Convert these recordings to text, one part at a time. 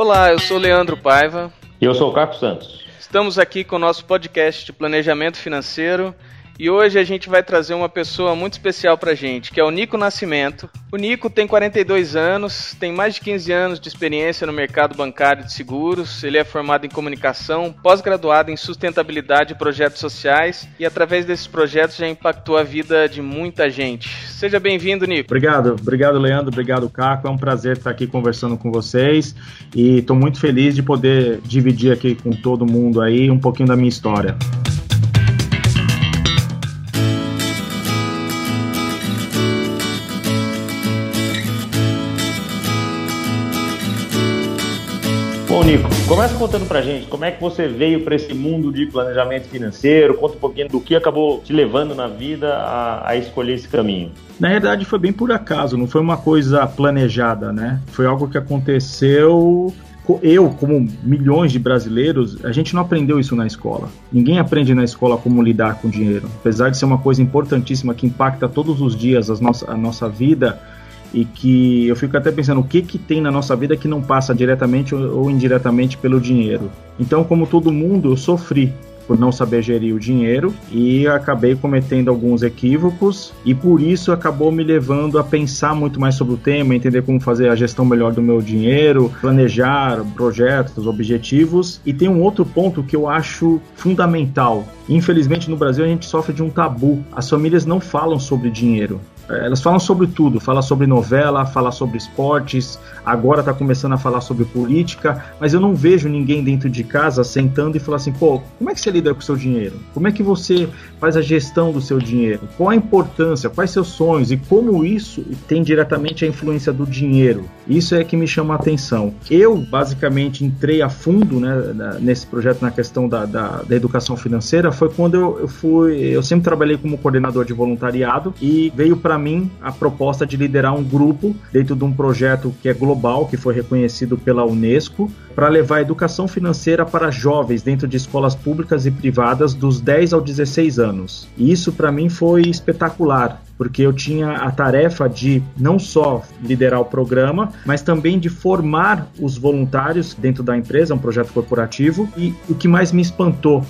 Olá, eu sou Leandro Paiva. E eu sou o Caco Santos. Estamos aqui com o nosso podcast de planejamento financeiro e hoje a gente vai trazer uma pessoa muito especial pra gente, que é o Nico Nascimento. O Nico tem 42 anos, tem mais de 15 anos de experiência no mercado bancário de seguros. Ele é formado em comunicação, pós-graduado em sustentabilidade e projetos sociais e através desses projetos já impactou a vida de muita gente. Seja bem-vindo, Nico. Obrigado, obrigado, Leandro, obrigado, Caco. É um prazer estar aqui conversando com vocês e estou muito feliz de poder dividir aqui com todo mundo aí um pouquinho da minha história. Bom, Nico, começa contando pra gente como é que você veio para esse mundo de planejamento financeiro, conta um pouquinho do que acabou te levando na vida a, a, escolher esse caminho. Na verdade, foi bem por acaso, não foi uma coisa planejada, né? Foi algo que aconteceu. Eu, como milhões de brasileiros, a gente não aprendeu isso na escola. Ninguém aprende na escola como lidar com dinheiro. Apesar de ser uma coisa importantíssima que impacta todos os dias a nossa, a nossa vida, e que eu fico até pensando o que que tem na nossa vida que não passa diretamente ou indiretamente pelo dinheiro. Então, como todo mundo, eu sofri por não saber gerir o dinheiro e acabei cometendo alguns equívocos e por isso acabou me levando a pensar muito mais sobre o tema, entender como fazer a gestão melhor do meu dinheiro, planejar projetos, objetivos e tem um outro ponto que eu acho fundamental. Infelizmente no Brasil a gente sofre de um tabu. As famílias não falam sobre dinheiro. Elas falam sobre tudo, fala sobre novela, fala sobre esportes, agora está começando a falar sobre política, mas eu não vejo ninguém dentro de casa sentando e falando assim, pô, como é que você lida com o seu dinheiro? Como é que você faz a gestão do seu dinheiro? Qual a importância? Quais seus sonhos? E como isso tem diretamente a influência do dinheiro? Isso é que me chama a atenção. Eu, basicamente, entrei a fundo né, nesse projeto na questão da, da, da educação financeira, foi quando eu, eu fui, eu sempre trabalhei como coordenador de voluntariado e veio para mim a proposta de liderar um grupo dentro de um projeto que é global, que foi reconhecido pela Unesco, para levar educação financeira para jovens dentro de escolas públicas e privadas dos 10 aos 16 anos. E isso para mim foi espetacular, porque eu tinha a tarefa de não só liderar o programa, mas também de formar os voluntários dentro da empresa, um projeto corporativo. E o que mais me espantou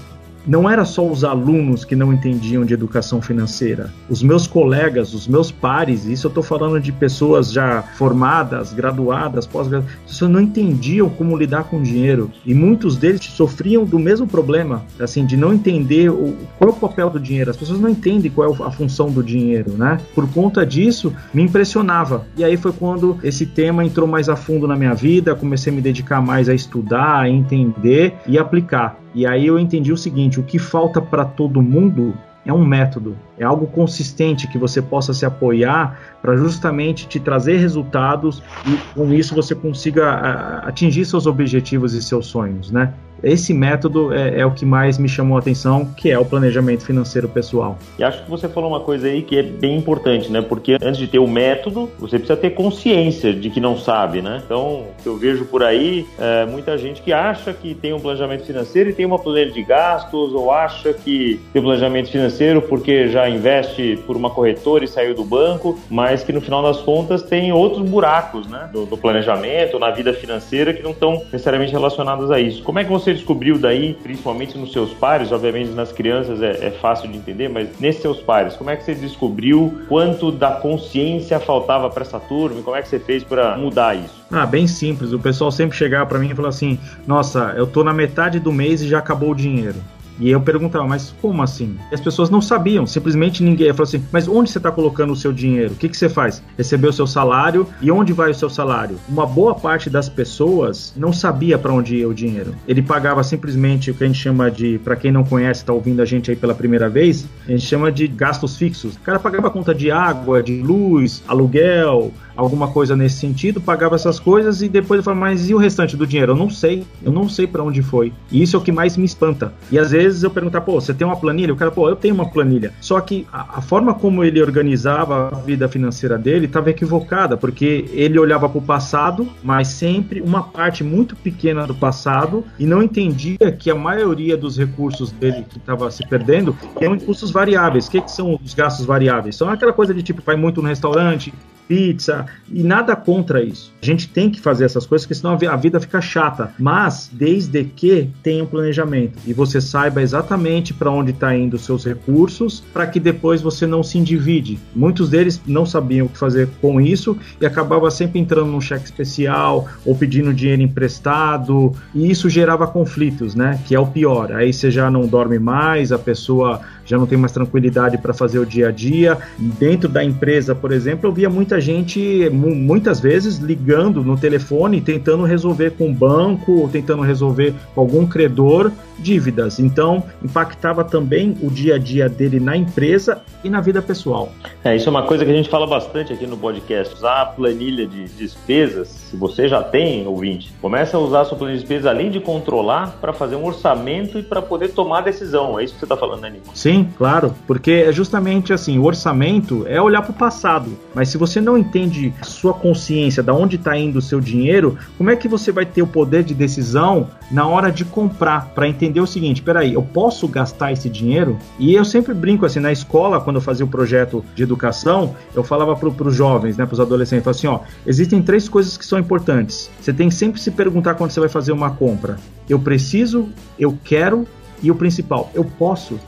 não era só os alunos que não entendiam de educação financeira. Os meus colegas, os meus pares, isso eu estou falando de pessoas já formadas, graduadas, pós-graduadas, pessoas não entendiam como lidar com dinheiro. E muitos deles sofriam do mesmo problema, assim, de não entender o, qual é o papel do dinheiro. As pessoas não entendem qual é a função do dinheiro, né? Por conta disso, me impressionava. E aí foi quando esse tema entrou mais a fundo na minha vida, comecei a me dedicar mais a estudar, a entender e aplicar. E aí eu entendi o seguinte: o que falta para todo mundo é um método, é algo consistente que você possa se apoiar para justamente te trazer resultados e com isso você consiga atingir seus objetivos e seus sonhos, né? Esse método é, é, o que mais me chamou a atenção, que é o planejamento financeiro pessoal. E acho que você falou uma coisa aí que é bem importante, né? Porque antes de ter o método, você precisa ter consciência de que não sabe, né? Então, eu vejo por aí é, muita gente que acha que tem um planejamento financeiro e tem uma planilha de gastos, ou acha que tem um planejamento financeiro porque já investe por uma corretora e saiu do banco, mas que no final das contas tem outros buracos, né? Do, do planejamento, na vida financeira que não estão necessariamente relacionados a isso. Como é que você descobriu daí, principalmente nos seus pares, obviamente nas crianças é, é, fácil de entender, mas nesses seus pares, como é que você descobriu quanto da consciência faltava para essa turma? Como é que você fez para mudar isso? Ah, bem simples. O pessoal sempre chegava para mim e falava assim: Nossa, eu tô na metade do mês e já acabou o dinheiro. E eu perguntava, mas como assim? E as pessoas não sabiam, simplesmente ninguém. Falou assim, mas onde você está colocando o seu dinheiro? O que, que você faz? Recebeu o seu salário e onde vai o seu salário? Uma boa parte das pessoas não sabia para onde ia o dinheiro. Ele pagava simplesmente o que a gente chama de, para quem não conhece, está ouvindo a gente aí pela primeira vez, a gente chama de gastos fixos. O cara pagava conta de água, de luz, aluguel, alguma coisa nesse sentido, pagava essas coisas e depois eu falava, mas e o restante do dinheiro? Eu não sei, eu não sei para onde foi. E isso é o que mais me espanta. E às vezes eu perguntar, pô, você tem uma planilha? O cara, pô, eu tenho uma planilha. Só que a, a forma como ele organizava a vida financeira dele estava equivocada, porque ele olhava para o passado, mas sempre uma parte muito pequena do passado e não entendia que a maioria dos recursos dele que estava se perdendo eram custos variáveis. O que, que são os gastos variáveis? São aquela coisa de tipo, vai muito no restaurante, pizza e nada contra isso. A gente tem que fazer essas coisas, porque senão a vida fica chata. Mas desde que tenha um planejamento e você saiba exatamente para onde está indo os seus recursos, para que depois você não se endivide. Muitos deles não sabiam o que fazer com isso e acabava sempre entrando num cheque especial ou pedindo dinheiro emprestado e isso gerava conflitos, né? Que é o pior. Aí você já não dorme mais, a pessoa já não tem mais tranquilidade para fazer o dia a dia. Dentro da empresa, por exemplo, eu via muita gente, muitas vezes, ligando no telefone, tentando resolver com o banco, tentando resolver com algum credor dívidas. Então, impactava também o dia a dia dele na empresa e na vida pessoal. É, isso é uma coisa que a gente fala bastante aqui no podcast. Usar a planilha de despesas, se você já tem, ouvinte, começa a usar a sua planilha de despesas além de controlar para fazer um orçamento e para poder tomar decisão. É isso que você está falando, né, Nico? Sim, claro, porque é justamente assim, o orçamento é olhar para o passado. Mas se você não entende sua consciência, da onde está indo o seu dinheiro, como é que você vai ter o poder de decisão na hora de comprar para entender o seguinte, peraí, eu posso gastar esse dinheiro? E eu sempre brinco assim, na escola, quando eu fazia o projeto de educação, eu falava para os jovens, né, para os adolescentes, assim, ó, existem três coisas que são importantes. Você tem que sempre se perguntar quando você vai fazer uma compra. Eu preciso, eu quero e o principal, eu posso.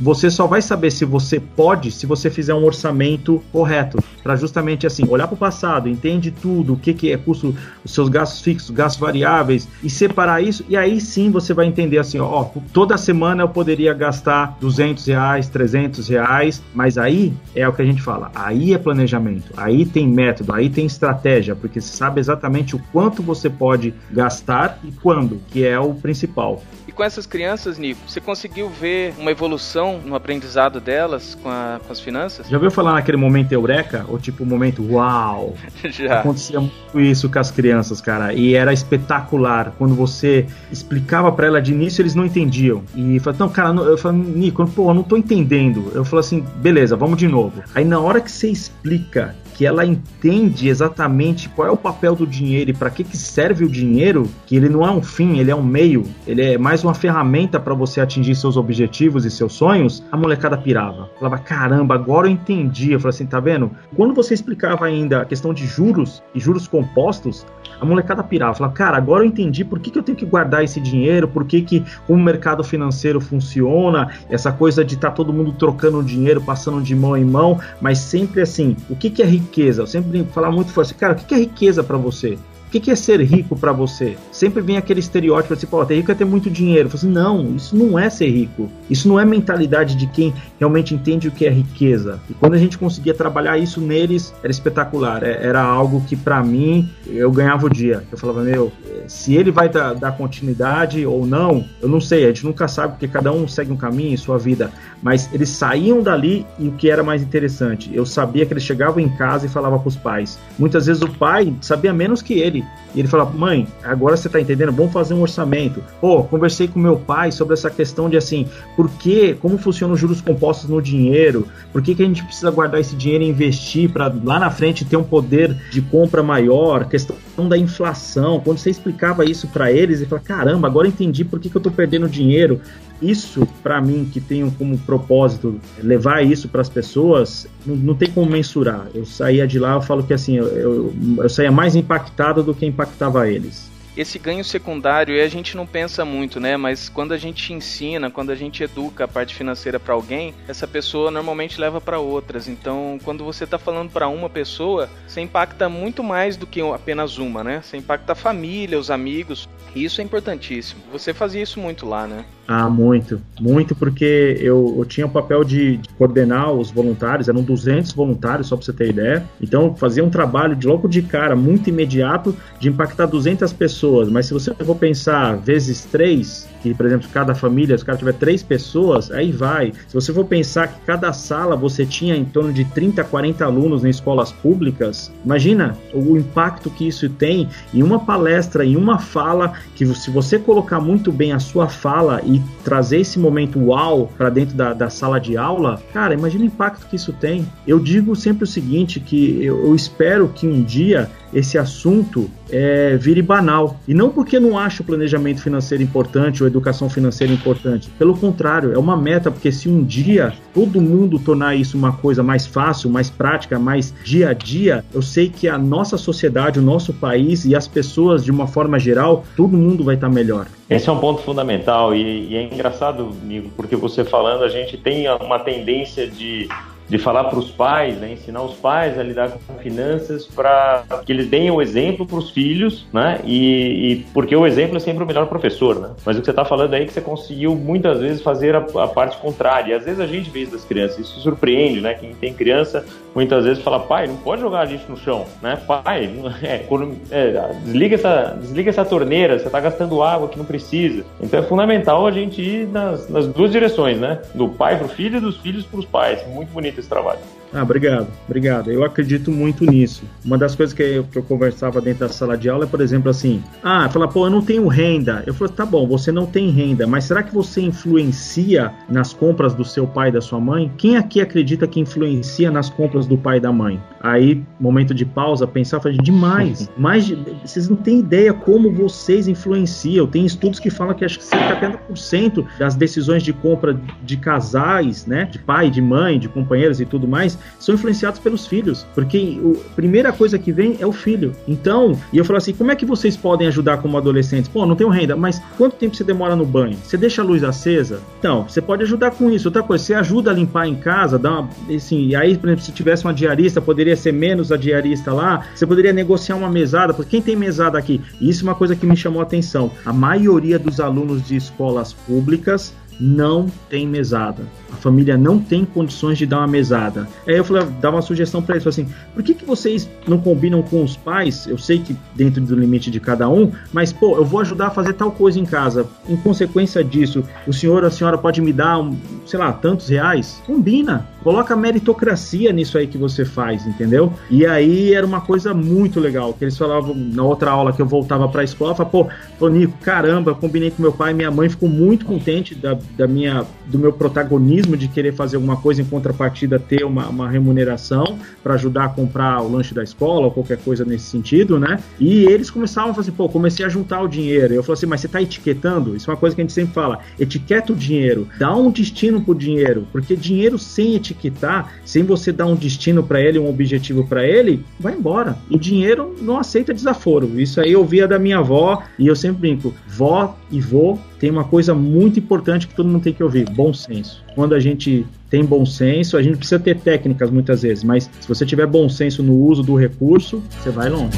Você só vai saber se você pode se você fizer um orçamento correto, para justamente assim, olhar para o passado, entende tudo, o que, que é custo, os seus gastos fixos, gastos variáveis e separar isso, e aí sim você vai entender assim, ó, toda semana eu poderia gastar 200 reais, 300 reais, mas aí é o que a gente fala, aí é planejamento, aí tem método, aí tem estratégia, porque você sabe exatamente o quanto você pode gastar e quando, que é o principal. E com essas crianças, Nico, você conseguiu ver uma evolução no aprendizado delas com, a, com as finanças? Já ouviu falar naquele momento eureka? Ou tipo, momento uau? Já. Acontecia muito isso com as crianças, cara. E era espetacular. Quando você explicava para ela de início, eles não entendiam. E falava, não, cara, eu falei, Nico, pô, eu não tô entendendo. Eu falo assim, beleza, vamos de novo. Aí na hora que você explica que ela entende exatamente qual é o papel do dinheiro e para que, que serve o dinheiro, que ele não é um fim, ele é um meio, ele é mais uma ferramenta para você atingir seus objetivos e seus sonhos, a molecada pirava. Falava, caramba, agora eu entendi. Eu falei assim, tá vendo? Quando você explicava ainda a questão de juros e juros compostos, a molecada pirava. Falava, cara, agora eu entendi por que, que eu tenho que guardar esse dinheiro, por que, que o mercado financeiro funciona, essa coisa de estar tá todo mundo trocando dinheiro, passando de mão em mão, mas sempre assim, o que, que é riqueza? Eu sempre falo muito forte, cara, o que é riqueza para você? Que, que é ser rico para você? Sempre vem aquele estereótipo assim, pô, ter rico é ter muito dinheiro. Eu assim, não, isso não é ser rico. Isso não é mentalidade de quem realmente entende o que é riqueza. E quando a gente conseguia trabalhar isso neles, era espetacular. É, era algo que para mim eu ganhava o dia. Eu falava, meu, se ele vai dar, dar, continuidade ou não, eu não sei. A gente nunca sabe porque cada um segue um caminho em sua vida. Mas eles saíam dali e o que era mais interessante, eu sabia que eles chegavam em casa e falavam para os pais. Muitas vezes o pai sabia menos que ele e ele fala: Mãe, agora você está entendendo? Vamos fazer um orçamento. Pô, conversei com meu pai sobre essa questão de assim, por que, como funcionam os juros compostos no dinheiro? Por que, que a gente precisa guardar esse dinheiro e investir para lá na frente ter um poder de compra maior? Questão da inflação. Quando você explicava isso para eles, ele fala: Caramba, agora entendi por que, que eu estou perdendo dinheiro isso, para mim, que tenho como propósito levar isso para as pessoas, não, não, tem como mensurar. Eu saía de lá, eu falo que assim, eu, eu, eu saía mais impactado do que impactava eles esse ganho secundário, e a gente não pensa muito, né? Mas quando a gente ensina, quando a gente educa a parte financeira para alguém, essa pessoa normalmente leva para outras. Então, quando você está falando para uma pessoa, você impacta muito mais do que apenas uma, né? Você impacta a família, os amigos. E isso é importantíssimo. Você fazia isso muito lá, né? Ah, muito. Muito porque eu, eu tinha o papel de, de, coordenar os voluntários, eram 200 voluntários, só para você ter ideia. Então, fazia um trabalho de logo de cara, muito imediato, de impactar 200 pessoas. Mas se você for pensar vezes três, que, por exemplo, cada família, se o cara tiver três pessoas, aí vai. Se você for pensar que cada sala você tinha em torno de 30, 40 alunos em escolas públicas, imagina o impacto que isso tem em uma palestra, em uma fala, que se você colocar muito bem a sua fala e e trazer esse momento uau para dentro da, da, sala de aula, cara, imagina o impacto que isso tem. Eu digo sempre o seguinte, que eu, eu espero que um dia esse assunto é, vire banal. E não porque não acho o planejamento financeiro importante ou educação financeira importante. Pelo contrário, é uma meta, porque se um dia todo mundo tornar isso uma coisa mais fácil, mais prática, mais dia a dia, eu sei que a nossa sociedade, o nosso país e as pessoas, de uma forma geral, todo mundo vai estar melhor. Esse é um ponto fundamental e, e é engraçado, amigo, porque você falando, a gente tem uma tendência de de falar para os pais, né, ensinar os pais a lidar com finanças para que eles deem o exemplo para os filhos, né? E, e, porque o exemplo é sempre o melhor professor, né? Mas o que você está falando aí é que você conseguiu muitas vezes fazer a, a, parte contrária. E às vezes a gente vê isso das crianças, isso surpreende, né? Quem tem criança muitas vezes fala, pai, não pode jogar lixo no chão, né? Pai, é, quando, é, desliga essa, desliga essa torneira, você está gastando água que não precisa. Então é fundamental a gente ir nas, nas duas direções, né? Do pai para o filho e dos filhos para os pais. Muito bonito esse trabalho. Ah, obrigado, obrigado. Eu acredito muito nisso. Uma das coisas que eu, que eu conversava dentro da sala de aula é, por exemplo, assim: ah, fala, pô, eu não tenho renda. Eu falo, tá bom, você não tem renda, mas será que você influencia nas compras do seu pai e da sua mãe? Quem aqui acredita que influencia nas compras do pai e da mãe? Aí, momento de pausa, pensar, falei, demais. Mas vocês não têm ideia como vocês influenciam. Tem estudos que falam que acho que 70% das decisões de compra de casais, né, de pai, de mãe, de companheiros e tudo mais, são influenciados pelos filhos, porque a primeira coisa que vem é o filho. Então, e eu falo assim, como é que vocês podem ajudar como adolescentes? Pô, não tenho renda, mas quanto tempo você demora no banho? Você deixa a luz acesa? Então, você pode ajudar com isso. Outra coisa, você ajuda a limpar em casa, dá uma, assim, e aí, por exemplo, se tivesse uma diarista, poderia ser menos a diarista lá, você poderia negociar uma mesada, porque quem tem mesada aqui? Isso é uma coisa que me chamou a atenção. A maioria dos alunos de escolas públicas não tem mesada. A família não tem condições de dar uma mesada. Aí eu falei, dar uma sugestão para eles, assim, por que, que vocês não combinam com os pais? Eu sei que dentro do limite de cada um, mas pô, eu vou ajudar a fazer tal coisa em casa. Em consequência disso, o senhor, a senhora pode me dar, um, sei lá, tantos reais? Combina. Coloca meritocracia nisso aí que você faz, entendeu? E aí era uma coisa muito legal, que eles falavam na outra aula que eu voltava para a escola, falava, pô, pô, Nico, caramba, combinei com meu pai, minha mãe ficou muito contente da, da minha, do meu protagonismo de querer fazer alguma coisa em contrapartida ter uma, uma remuneração para ajudar a comprar o lanche da escola ou qualquer coisa nesse sentido, né? E eles começavam a fazer, assim, pô, comecei a juntar o dinheiro. Eu falei assim, mas você está etiquetando? Isso é uma coisa que a gente sempre fala, etiqueta o dinheiro, dá um destino pro dinheiro, porque dinheiro sem etiquetar, sem você dar um destino para ele, um objetivo para ele, vai embora. E dinheiro não aceita desaforo. Isso aí eu via da minha avó e eu sempre brinco, vó e vô tem uma coisa muito importante que todo mundo tem que ouvir: bom senso. Quando a gente tem bom senso, a gente precisa ter técnicas muitas vezes, mas se você tiver bom senso no uso do recurso, você vai longe.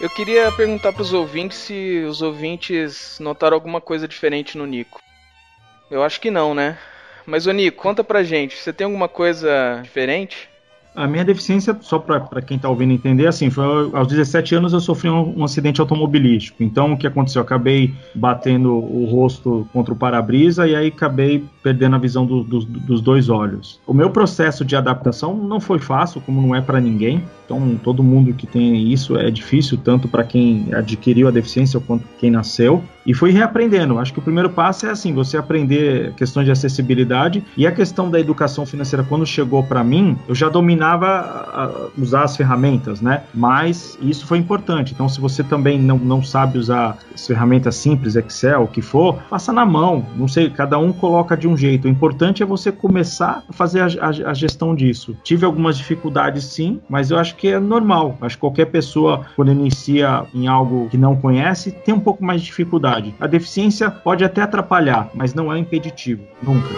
Eu queria perguntar para os ouvintes se os ouvintes notaram alguma coisa diferente no Nico. Eu acho que não, né? Mas, Oni, conta pra gente, você tem alguma coisa diferente? A minha deficiência, só para quem está ouvindo entender, assim, foi aos 17 anos eu sofri um, um, acidente automobilístico. Então, o que aconteceu? Eu acabei batendo o rosto contra o para-brisa e aí acabei perdendo a visão do, do, dos dois olhos. O meu processo de adaptação não foi fácil, como não é para ninguém. Então, todo mundo que tem isso é difícil, tanto para quem adquiriu a deficiência quanto quem nasceu. E fui reaprendendo. Acho que o primeiro passo é assim, você aprender questões de acessibilidade e a questão da educação financeira quando chegou para mim, eu já dominava usar as ferramentas, né? Mas isso foi importante. Então, se você também não, não sabe usar as ferramentas simples, Excel, o que for, faça na mão. Não sei, cada um coloca de um jeito. O importante é você começar a fazer a, a, a gestão disso. Tive algumas dificuldades sim, mas eu acho acho que é normal. Acho que qualquer pessoa, quando inicia em algo que não conhece, tem um pouco mais de dificuldade. A deficiência pode até atrapalhar, mas não é impeditivo. Nunca.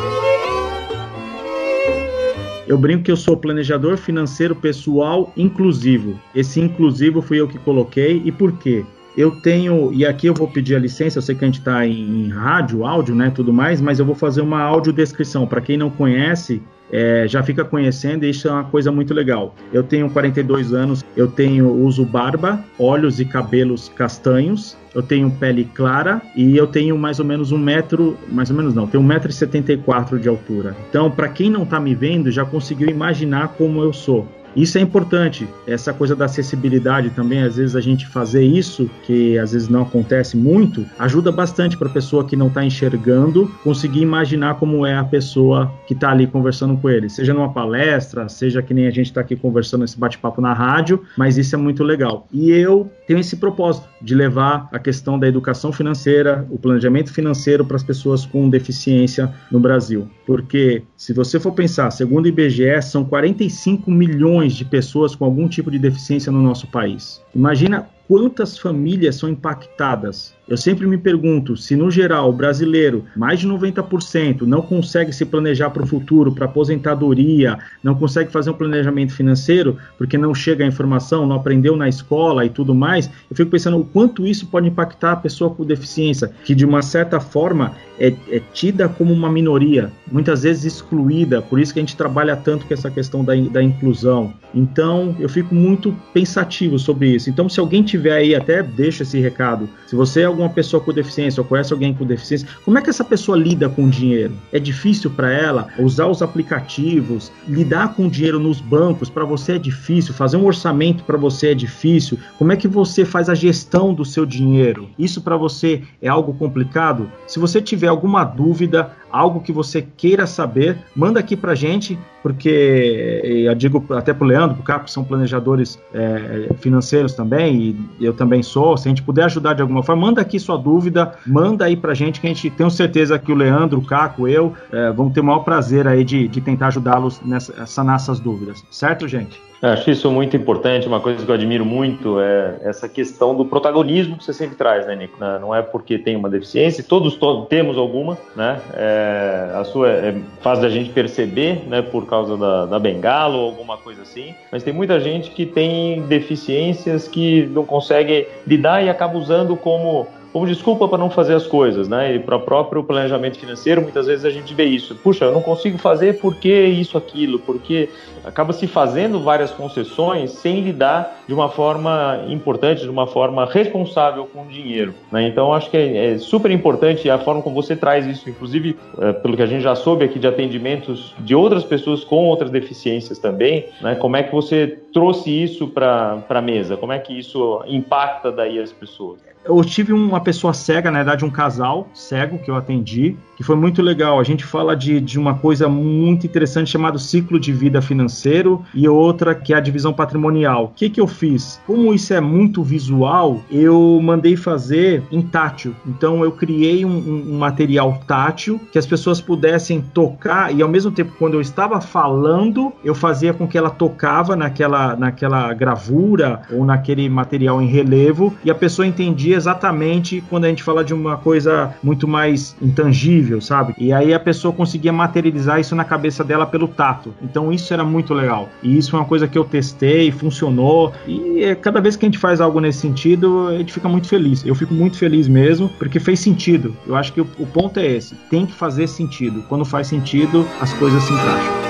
Eu brinco que eu sou planejador financeiro pessoal inclusivo. Esse inclusivo fui eu que coloquei. E por quê? Eu tenho, e aqui eu vou pedir a licença, eu sei que a gente está em, em rádio, áudio, né, tudo mais, mas eu vou fazer uma audiodescrição. Para quem não conhece, é, já fica conhecendo e isso é uma coisa muito legal. Eu tenho 42 anos, eu tenho uso barba, olhos e cabelos castanhos, eu tenho pele clara e eu tenho mais ou menos um metro, mais ou menos não, tenho um metro e setenta e quatro de altura. Então, para quem não está me vendo, já conseguiu imaginar como eu sou. Isso é importante, essa coisa da acessibilidade também, às vezes a gente fazer isso, que às vezes não acontece muito, ajuda bastante para a pessoa que não está enxergando conseguir imaginar como é a pessoa que está ali conversando com ele, seja numa palestra, seja que nem a gente está aqui conversando esse bate-papo na rádio, mas isso é muito legal. E eu tenho esse propósito de levar a questão da educação financeira, o planejamento financeiro para as pessoas com deficiência no Brasil. Porque se você for pensar, segundo o IBGE, são 45 milhões milhões de pessoas com algum tipo de deficiência no nosso país. Imagina quantas famílias são impactadas eu sempre me pergunto se, no geral, o brasileiro, mais de 90%, não consegue se planejar para o futuro, para aposentadoria, não consegue fazer um planejamento financeiro porque não chega a informação, não aprendeu na escola e tudo mais. Eu fico pensando o quanto isso pode impactar a pessoa com deficiência, que de uma certa forma é, é tida como uma minoria, muitas vezes excluída. Por isso que a gente trabalha tanto com essa questão da, da inclusão. Então, eu fico muito pensativo sobre isso. Então, se alguém tiver aí, até deixa esse recado. Se você é alguma pessoa com deficiência ou conhece alguém com deficiência, como é que essa pessoa lida com o dinheiro? É difícil para ela usar os aplicativos, lidar com o dinheiro nos bancos para você é difícil, fazer um orçamento para você é difícil. Como é que você faz a gestão do seu dinheiro? Isso para você é algo complicado? Se você tiver alguma dúvida, algo que você queira saber, manda aqui pra gente, porque eu digo até pro Leandro, pro Capo, são planejadores é, financeiros também, e eu também sou. Se a gente puder ajudar de alguma forma, manda aqui sua dúvida, manda aí pra gente, que a gente tem certeza que o Leandro, o Caco, eu, é, vão ter o maior prazer aí de, de tentar ajudá-los nessa, sanar essas dúvidas. Certo, gente? Acho isso muito importante, uma coisa que eu admiro muito é essa questão do protagonismo que você sempre traz, né, Nico? Não é porque tem uma deficiência, todos, todos temos alguma, né? É, a sua é, faz da gente perceber, né, por causa da, da bengala ou alguma coisa assim, mas tem muita gente que tem deficiências que não consegue lidar e acaba usando como como desculpa para não fazer as coisas, né? E para o próprio planejamento financeiro, muitas vezes a gente vê isso. Puxa, eu não consigo fazer porque isso, aquilo, porque acaba se fazendo várias concessões sem lidar de uma forma importante, de uma forma responsável com o dinheiro. Né? Então, acho que é, é, super importante a forma como você traz isso, inclusive, é, pelo que a gente já soube aqui de atendimentos de outras pessoas com outras deficiências também, né? Como é que você trouxe isso para a mesa? Como é que isso impacta daí as pessoas? Eu tive uma pessoa cega, na verdade, um casal cego que eu atendi, que foi muito legal. A gente fala de, de uma coisa muito interessante chamado ciclo de vida financeiro e outra que é a divisão patrimonial. O que, que eu fiz? Como isso é muito visual, eu mandei fazer em tátil. Então eu criei um, um material tátil que as pessoas pudessem tocar e ao mesmo tempo quando eu estava falando, eu fazia com que ela tocava naquela, naquela gravura ou naquele material em relevo e a pessoa entendia exatamente quando a gente fala de uma coisa muito mais intangível, sabe? E aí a pessoa conseguia materializar isso na cabeça dela pelo tato. Então isso era muito legal. E isso é uma coisa que eu testei, funcionou. E é, cada vez que a gente faz algo nesse sentido, a gente fica muito feliz. Eu fico muito feliz mesmo, porque fez sentido. Eu acho que o, o ponto é esse: tem que fazer sentido. Quando faz sentido, as coisas se encaixam.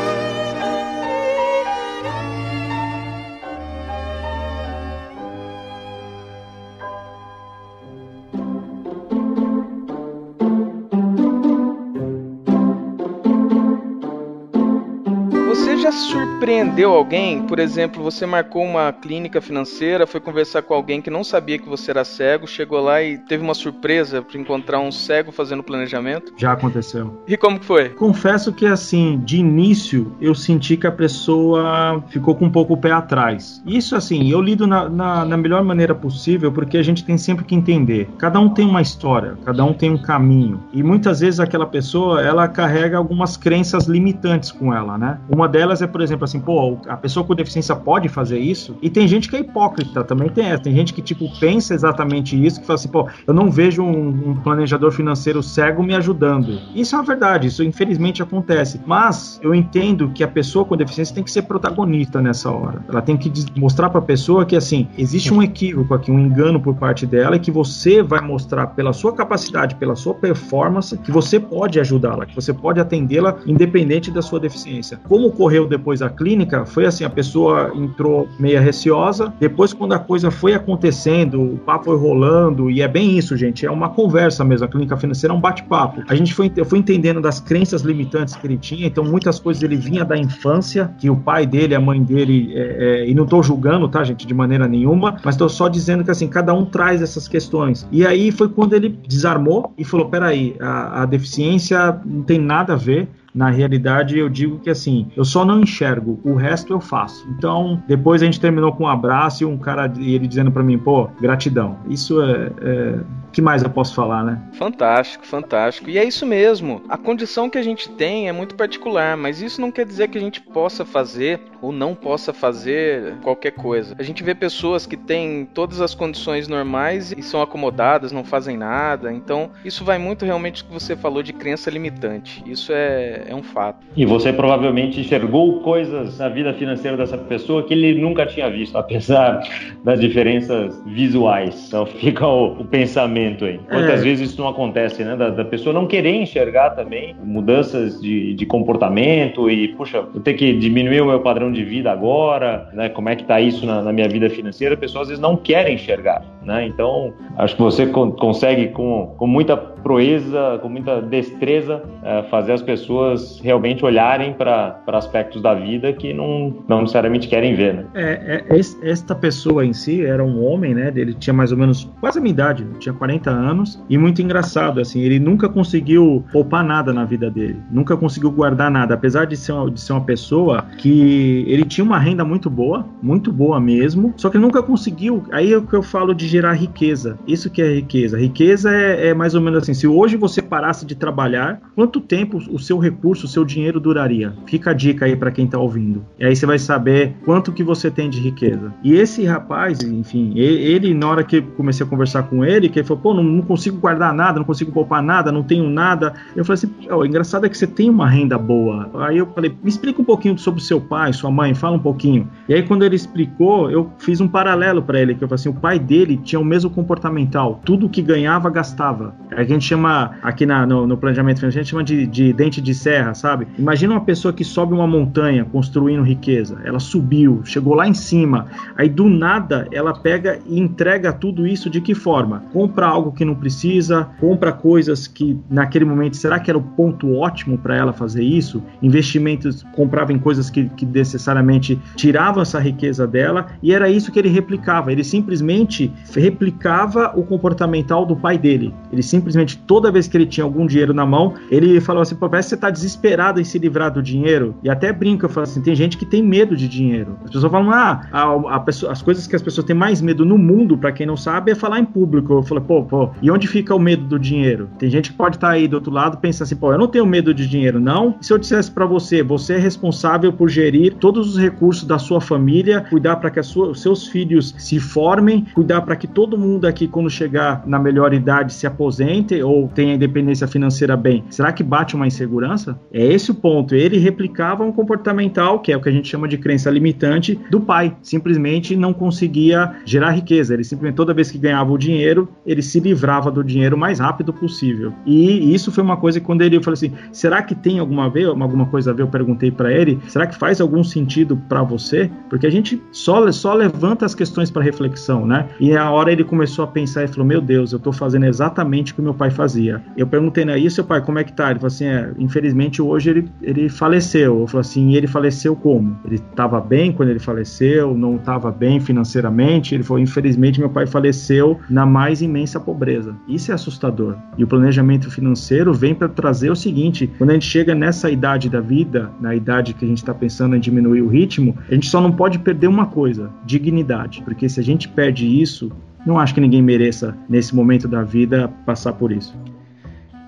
Surpreendeu alguém? Por exemplo, você marcou uma clínica financeira, foi conversar com alguém que não sabia que você era cego, chegou lá e teve uma surpresa para encontrar um cego fazendo planejamento? Já aconteceu. E como que foi? Confesso que assim, de início eu senti que a pessoa ficou com um pouco o pé atrás. Isso assim, eu lido na, na, na melhor maneira possível porque a gente tem sempre que entender. Cada um tem uma história, cada um tem um caminho. E muitas vezes aquela pessoa, ela carrega algumas crenças limitantes com ela, né? Uma delas é, por exemplo, assim, pô, a pessoa com deficiência pode fazer isso? E tem gente que é hipócrita, também tem essa. Tem gente que, tipo, pensa exatamente isso, que fala assim, pô, eu não vejo um, um planejador financeiro cego me ajudando. Isso é uma verdade, isso infelizmente acontece. Mas eu entendo que a pessoa com deficiência tem que ser protagonista nessa hora. Ela tem que mostrar para a pessoa que, assim, existe um equívoco aqui, um engano por parte dela e que você vai mostrar pela sua capacidade, pela sua performance, que você pode ajudá-la, que você pode atendê-la independente da sua deficiência. Como ocorreu depois a clínica, foi assim, a pessoa entrou meia receosa, depois quando a coisa foi acontecendo, o papo foi rolando, e é bem isso, gente, é uma conversa mesmo, a clínica financeira é um bate-papo. A gente foi, eu fui entendendo das crenças limitantes que ele tinha, então muitas coisas ele vinha da infância, que o pai dele, a mãe dele, é, é, e não estou julgando, tá, gente, de maneira nenhuma, mas estou só dizendo que assim, cada um traz essas questões. E aí foi quando ele desarmou e falou: peraí, a, a deficiência não tem nada a ver na realidade, eu digo que assim, eu só não enxergo, o resto eu faço. Então, depois a gente terminou com um abraço e um cara ele dizendo para mim, pô, gratidão. Isso é, é que mais eu posso falar, né? Fantástico, fantástico. E é isso mesmo. A condição que a gente tem é muito particular, mas isso não quer dizer que a gente possa fazer ou não possa fazer qualquer coisa. A gente vê pessoas que têm todas as condições normais e são acomodadas, não fazem nada. Então, isso vai muito realmente do que você falou de crença limitante. Isso é, é um fato. E você provavelmente enxergou coisas na vida financeira dessa pessoa que ele nunca tinha visto, apesar das diferenças visuais. Então, fica o, o pensamento momento aí. Quantas é. vezes isso não acontece, né? Da, da, pessoa não querer enxergar também mudanças de, de comportamento e, puxa, eu tenho que diminuir o meu padrão de vida agora, né? Como é que tá isso na, na minha vida financeira? A pessoa às vezes não quer enxergar, né? Então, acho que você con consegue com, com muita proeza, com muita destreza, é, fazer as pessoas realmente olharem para aspectos da vida que não, não necessariamente querem ver, né? É, é, esta pessoa em si era um homem, né? Ele tinha mais ou menos quase a minha idade, tinha 40 40 anos e muito engraçado, assim, ele nunca conseguiu poupar nada na vida dele, nunca conseguiu guardar nada, apesar de ser uma, de ser uma pessoa que ele tinha uma renda muito boa, muito boa mesmo, só que nunca conseguiu, aí é o que eu falo de gerar riqueza, isso que é riqueza, riqueza é, é mais ou menos assim, se hoje você parasse de trabalhar, quanto tempo o seu recurso, o seu dinheiro duraria? Fica a dica aí para quem tá ouvindo, e aí você vai saber quanto que você tem de riqueza. E esse rapaz, enfim, ele, na hora que comecei a conversar com ele, que ele falou, pô, não, não, consigo guardar nada, não consigo poupar nada, não tenho nada. Eu falei assim, o engraçado é que você tem uma renda boa. Aí eu falei, me explica um pouquinho sobre seu pai, sua mãe, fala um pouquinho. E aí quando ele explicou, eu fiz um paralelo para ele, que eu falei assim, o pai dele tinha o mesmo comportamental, tudo que ganhava, gastava. A gente chama, aqui na, no, no, planejamento financeiro, a gente chama de, de dente de serra, sabe? Imagina uma pessoa que sobe uma montanha construindo riqueza, ela subiu, chegou lá em cima, aí do nada ela pega e entrega tudo isso de que forma? Compra algo que não precisa, compra coisas que naquele momento, será que era o ponto ótimo para ela fazer isso? Investimentos, comprava em coisas que, que necessariamente tiravam essa riqueza dela e era isso que ele replicava. Ele simplesmente replicava o comportamental do pai dele. Ele simplesmente, toda vez que ele tinha algum dinheiro na mão, ele falava assim: Pô, parece que você está desesperado em se livrar do dinheiro. E até brinca, fala assim: tem gente que tem medo de dinheiro. As pessoas falam: ah, a, a pessoa, as coisas que as pessoas têm mais medo no mundo, para quem não sabe, é falar em público. Eu falo, pô, pô, e onde fica o medo do dinheiro? Tem gente que pode estar tá aí do outro lado pensando assim, pô, eu não tenho medo de dinheiro, não. Se eu dissesse para você, você é responsável por gerir todos os recursos da sua família, cuidar para que sua, os seus filhos se formem, cuidar para que todo mundo aqui, quando chegar na melhor idade, se aposente ou tenha independência financeira bem. Será que bate uma insegurança? É esse o ponto. Ele replicava um comportamental, que é o que a gente chama de crença limitante, do pai. Simplesmente não conseguia gerar riqueza. Ele simplesmente, toda vez que ganhava o dinheiro, ele se livrava do dinheiro o mais rápido possível. E isso foi uma coisa que quando ele falou assim, será que tem alguma vez, alguma coisa a ver? Eu perguntei para ele, será que faz algum sentido para você? Porque a gente só só levanta as questões para reflexão, né? E a hora ele começou a pensar e falou: "Meu Deus, eu tô fazendo exatamente o que meu pai fazia". Eu perguntei, né, e seu pai, como é que tá? Ele falou assim: é, infelizmente hoje ele, ele faleceu. Eu falei assim, e ele faleceu como? Ele estava bem quando ele faleceu, não estava bem financeiramente. Ele falou: infelizmente meu pai faleceu na mais imensa pobreza. Isso é assustador. E o planejamento financeiro vem para trazer o seguinte: quando a gente chega nessa idade da vida, na idade que a gente está pensando em diminuir o ritmo, a gente só não pode perder uma coisa: dignidade. Porque se a gente perde isso, não acho que ninguém mereça, nesse momento da vida, passar por isso.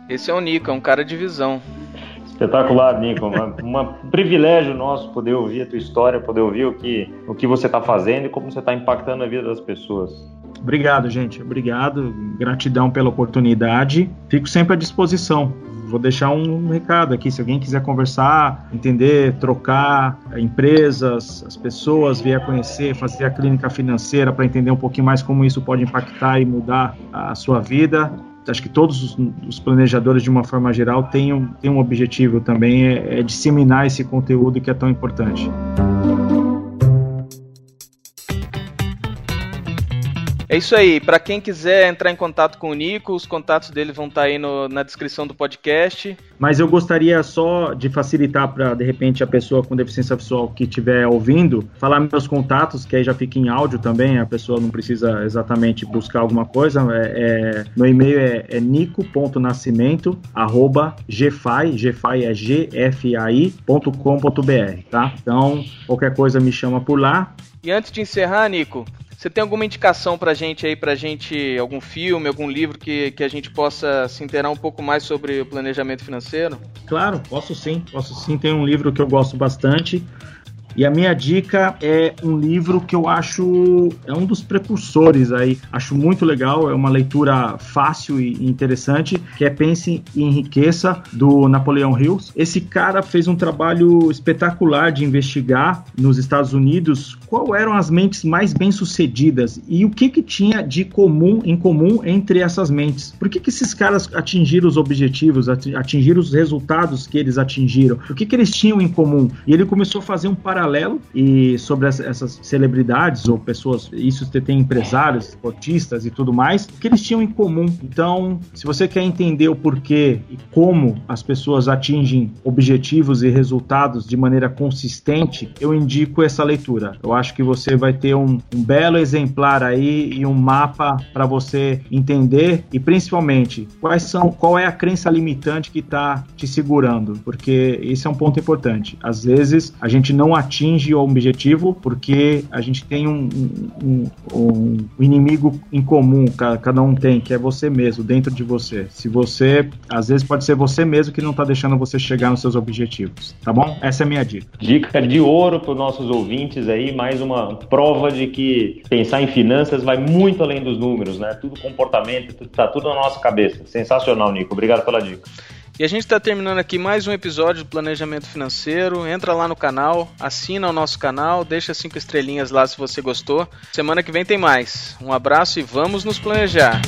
Esse é o Nico, é um cara de visão. Espetacular, Nico. Um privilégio nosso poder ouvir a tua história, poder ouvir o que, o que você está fazendo e como você está impactando a vida das pessoas. Obrigado, gente. Obrigado. Gratidão pela oportunidade. Fico sempre à disposição. Vou deixar um recado aqui. Se alguém quiser conversar, entender, trocar empresas, as pessoas, vier conhecer, fazer a clínica financeira para entender um pouquinho mais como isso pode impactar e mudar a sua vida, acho que todos os, os, planejadores, de uma forma geral, têm um, têm um objetivo também, é, é disseminar esse conteúdo que é tão importante. É isso aí. Para quem quiser entrar em contato com o Nico, os contatos dele vão estar tá aí no, na descrição do podcast. Mas eu gostaria só de facilitar para, de repente, a pessoa com deficiência visual que estiver ouvindo, falar meus contatos, que aí já fica em áudio também, a pessoa não precisa exatamente buscar alguma coisa. É, é, meu e-mail é, é nico.nascimento, arroba gfai, gfai é gfai.com.br, tá? Então, qualquer coisa me chama por lá. E antes de encerrar, Nico, você tem alguma indicação pra gente aí, pra gente, algum filme, algum livro que, que a gente possa se inteirar um pouco mais sobre o planejamento financeiro? Claro, posso sim, posso sim. Tem um livro que eu gosto bastante, e a minha dica é um livro que eu acho é um dos precursores aí. Acho muito legal, é uma leitura fácil e interessante, que é Pense e Enriqueça do Napoleão Hills. Esse cara fez um trabalho espetacular de investigar nos Estados Unidos qual eram as mentes mais bem-sucedidas e o que que tinha de comum em comum entre essas mentes. Por que que esses caras atingiram os objetivos, atingiram os resultados que eles atingiram? O que que eles tinham em comum? E ele começou a fazer um paralelo paralelo e sobre essas celebridades ou pessoas, isso tem empresários, esportistas e tudo mais, que eles tinham em comum. Então, se você quer entender o porquê e como as pessoas atingem objetivos e resultados de maneira consistente, eu indico essa leitura. Eu acho que você vai ter um, um belo exemplar aí e um mapa para você entender e principalmente quais são, qual é a crença limitante que está te segurando, porque esse é um ponto importante. Às vezes a gente não atinge atinge o objetivo porque a gente tem um, um, um, inimigo em comum, cada um tem, que é você mesmo, dentro de você. Se você, às vezes pode ser você mesmo que não está deixando você chegar nos seus objetivos, tá bom? Essa é a minha dica. Dica de ouro para os nossos ouvintes aí, mais uma prova de que pensar em finanças vai muito além dos números, né? Tudo comportamento, tá tudo na nossa cabeça. Sensacional, Nico. Obrigado pela dica. E a gente está terminando aqui mais um episódio do Planejamento Financeiro. Entra lá no canal, assina o nosso canal, deixa cinco estrelinhas lá se você gostou. Semana que vem tem mais. Um abraço e vamos nos planejar.